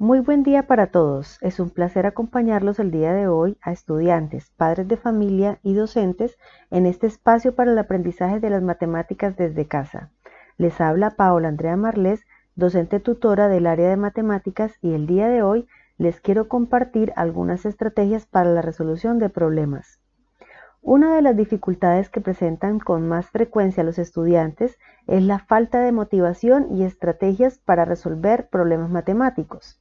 Muy buen día para todos. Es un placer acompañarlos el día de hoy a estudiantes, padres de familia y docentes en este espacio para el aprendizaje de las matemáticas desde casa. Les habla Paola Andrea Marles, docente tutora del área de matemáticas y el día de hoy les quiero compartir algunas estrategias para la resolución de problemas. Una de las dificultades que presentan con más frecuencia los estudiantes es la falta de motivación y estrategias para resolver problemas matemáticos.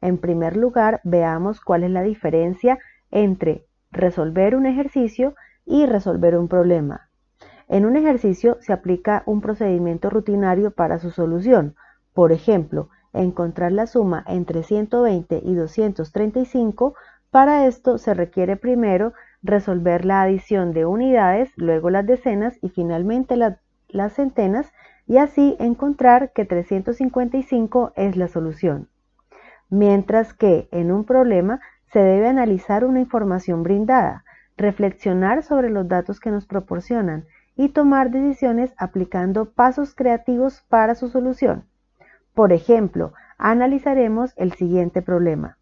En primer lugar, veamos cuál es la diferencia entre resolver un ejercicio y resolver un problema. En un ejercicio se aplica un procedimiento rutinario para su solución. Por ejemplo, encontrar la suma entre 120 y 235. Para esto se requiere primero resolver la adición de unidades, luego las decenas y finalmente las centenas y así encontrar que 355 es la solución mientras que en un problema se debe analizar una información brindada, reflexionar sobre los datos que nos proporcionan y tomar decisiones aplicando pasos creativos para su solución. Por ejemplo, analizaremos el siguiente problema.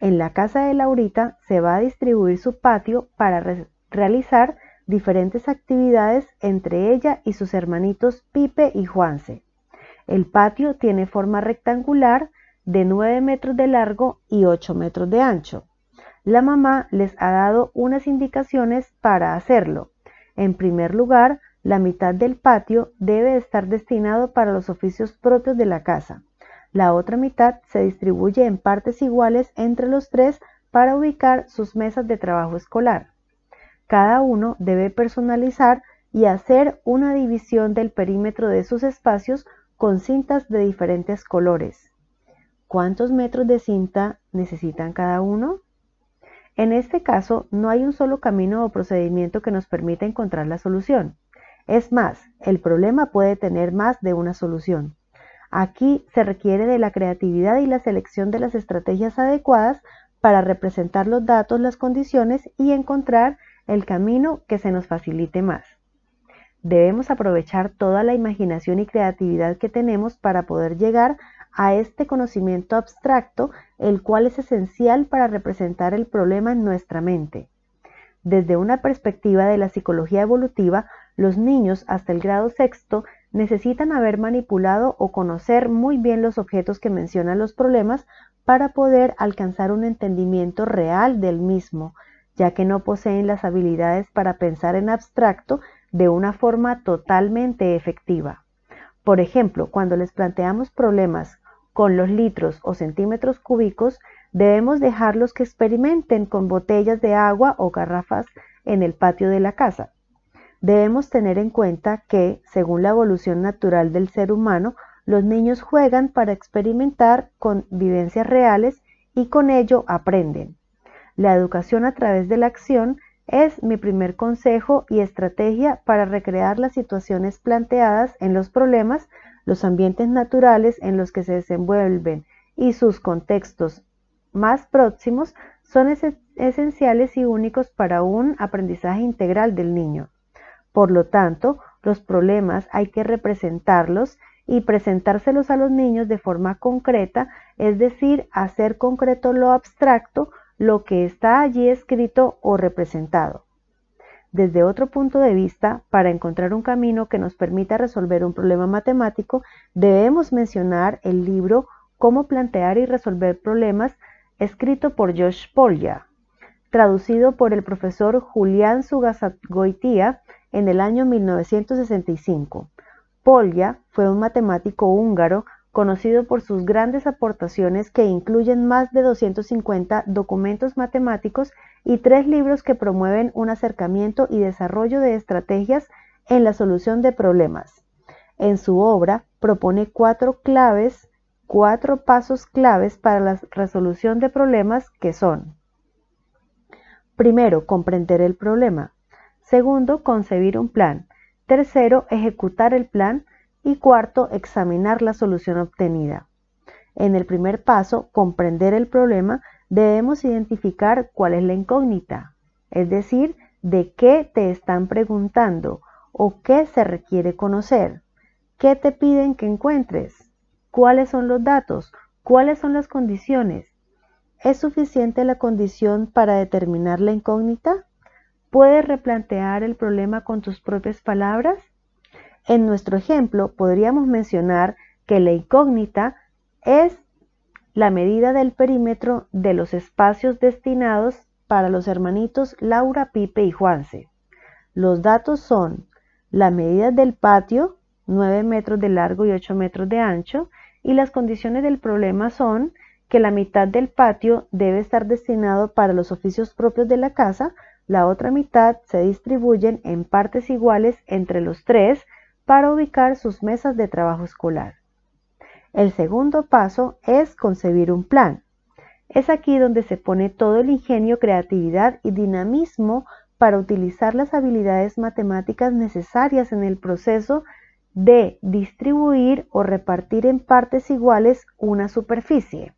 En la casa de Laurita se va a distribuir su patio para realizar diferentes actividades entre ella y sus hermanitos Pipe y Juanse. El patio tiene forma rectangular de 9 metros de largo y 8 metros de ancho. La mamá les ha dado unas indicaciones para hacerlo. En primer lugar, la mitad del patio debe estar destinado para los oficios propios de la casa. La otra mitad se distribuye en partes iguales entre los tres para ubicar sus mesas de trabajo escolar. Cada uno debe personalizar y hacer una división del perímetro de sus espacios con cintas de diferentes colores. ¿Cuántos metros de cinta necesitan cada uno? En este caso, no hay un solo camino o procedimiento que nos permita encontrar la solución. Es más, el problema puede tener más de una solución. Aquí se requiere de la creatividad y la selección de las estrategias adecuadas para representar los datos, las condiciones y encontrar el camino que se nos facilite más. Debemos aprovechar toda la imaginación y creatividad que tenemos para poder llegar a este conocimiento abstracto, el cual es esencial para representar el problema en nuestra mente. Desde una perspectiva de la psicología evolutiva, los niños hasta el grado sexto necesitan haber manipulado o conocer muy bien los objetos que mencionan los problemas para poder alcanzar un entendimiento real del mismo, ya que no poseen las habilidades para pensar en abstracto de una forma totalmente efectiva. Por ejemplo, cuando les planteamos problemas con los litros o centímetros cúbicos, debemos dejarlos que experimenten con botellas de agua o garrafas en el patio de la casa. Debemos tener en cuenta que, según la evolución natural del ser humano, los niños juegan para experimentar con vivencias reales y con ello aprenden. La educación a través de la acción es mi primer consejo y estrategia para recrear las situaciones planteadas en los problemas, los ambientes naturales en los que se desenvuelven y sus contextos más próximos son esenciales y únicos para un aprendizaje integral del niño. Por lo tanto, los problemas hay que representarlos y presentárselos a los niños de forma concreta, es decir, hacer concreto lo abstracto lo que está allí escrito o representado. Desde otro punto de vista, para encontrar un camino que nos permita resolver un problema matemático, debemos mencionar el libro Cómo plantear y resolver problemas, escrito por Josh Polya, traducido por el profesor Julián Sugasagoitia en el año 1965. Polya fue un matemático húngaro conocido por sus grandes aportaciones que incluyen más de 250 documentos matemáticos y tres libros que promueven un acercamiento y desarrollo de estrategias en la solución de problemas. En su obra propone cuatro claves, cuatro pasos claves para la resolución de problemas que son Primero, comprender el problema. Segundo, concebir un plan. Tercero, ejecutar el plan y cuarto, examinar la solución obtenida. En el primer paso, comprender el problema, debemos identificar cuál es la incógnita, es decir, de qué te están preguntando o qué se requiere conocer, qué te piden que encuentres, cuáles son los datos, ¿Cuáles son las condiciones? ¿Es suficiente la condición para determinar la incógnita? ¿Puedes replantear el problema con tus propias palabras? En nuestro ejemplo, podríamos mencionar que la incógnita es la medida del perímetro de los espacios destinados para los hermanitos Laura, Pipe y Juanse. Los datos son la medida del patio, 9 metros de largo y 8 metros de ancho, y las condiciones del problema son que la mitad del patio debe estar destinado para los oficios propios de la casa, la otra mitad se distribuyen en partes iguales entre los tres para ubicar sus mesas de trabajo escolar. El segundo paso es concebir un plan. Es aquí donde se pone todo el ingenio, creatividad y dinamismo para utilizar las habilidades matemáticas necesarias en el proceso de distribuir o repartir en partes iguales una superficie.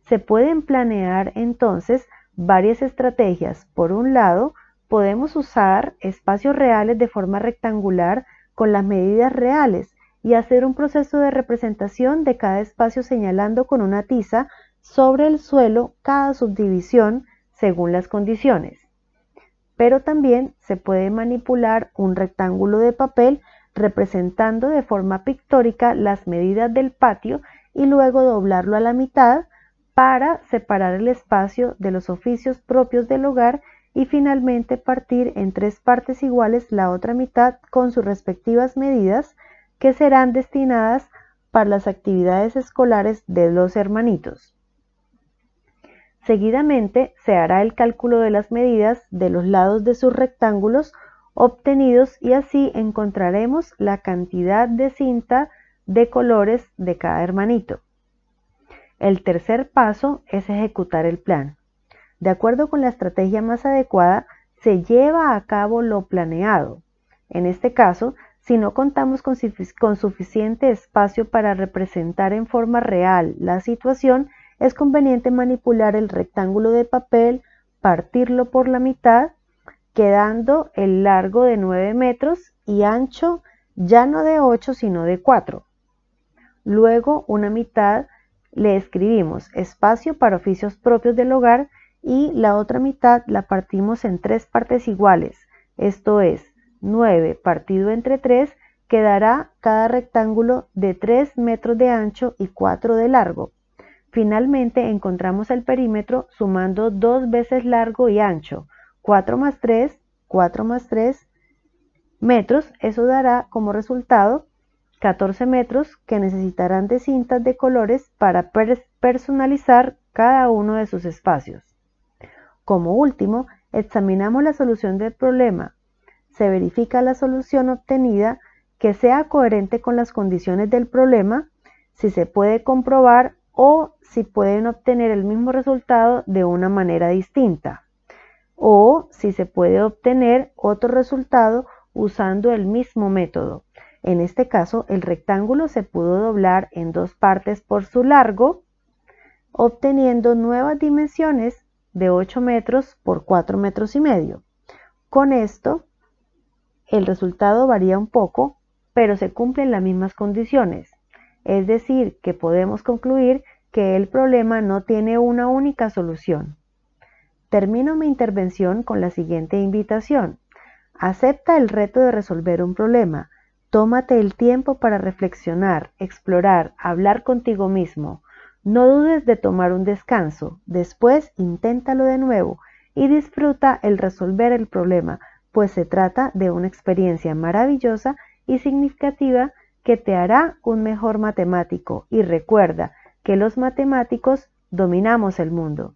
Se pueden planear entonces varias estrategias. Por un lado, podemos usar espacios reales de forma rectangular con las medidas reales y hacer un proceso de representación de cada espacio señalando con una tiza sobre el suelo cada subdivisión según las condiciones. Pero también se puede manipular un rectángulo de papel representando de forma pictórica las medidas del patio y luego doblarlo a la mitad para separar el espacio de los oficios propios del hogar y finalmente partir en tres partes iguales la otra mitad con sus respectivas medidas que serán destinadas para las actividades escolares de los hermanitos. Seguidamente se hará el cálculo de las medidas de los lados de sus rectángulos obtenidos y así encontraremos la cantidad de cinta de colores de cada hermanito. El tercer paso es ejecutar el plan. De acuerdo con la estrategia más adecuada, se lleva a cabo lo planeado. En este caso, si no contamos con, suficiente espacio para representar en forma real la situación, es conveniente manipular el rectángulo de papel, partirlo por la mitad, quedando el largo de 9 metros y ancho ya no de 8 sino de 4. Luego una mitad le escribimos espacio para oficios propios del hogar y la otra mitad la partimos en tres partes iguales, esto es 9 partido entre 3 quedará cada rectángulo de 3 metros de ancho y 4 de largo. Finalmente encontramos el perímetro sumando dos veces largo y ancho, 4 más 3, 4 más 3 metros, eso dará como resultado 14 metros que necesitarán de cintas de colores para personalizar cada uno de sus espacios. Como último, examinamos la solución del problema. Se verifica la solución obtenida que sea coherente con las condiciones del problema, si se puede comprobar o si pueden obtener el mismo resultado de una manera distinta o si se puede obtener otro resultado usando el mismo método. En este caso, el rectángulo se pudo doblar en dos partes por su largo, obteniendo nuevas dimensiones de 8 metros por 4 metros y medio. Con esto, el resultado varía un poco, pero se cumplen las mismas condiciones. Es decir, que podemos concluir que el problema no tiene una única solución. Termino mi intervención con la siguiente invitación. Acepta el reto de resolver un problema. Tómate el tiempo para reflexionar, explorar, hablar contigo mismo. No dudes de tomar un descanso, después inténtalo de nuevo y disfruta el resolver el problema, pues se trata de una experiencia maravillosa y significativa que te hará un mejor matemático y recuerda que los matemáticos dominamos el mundo.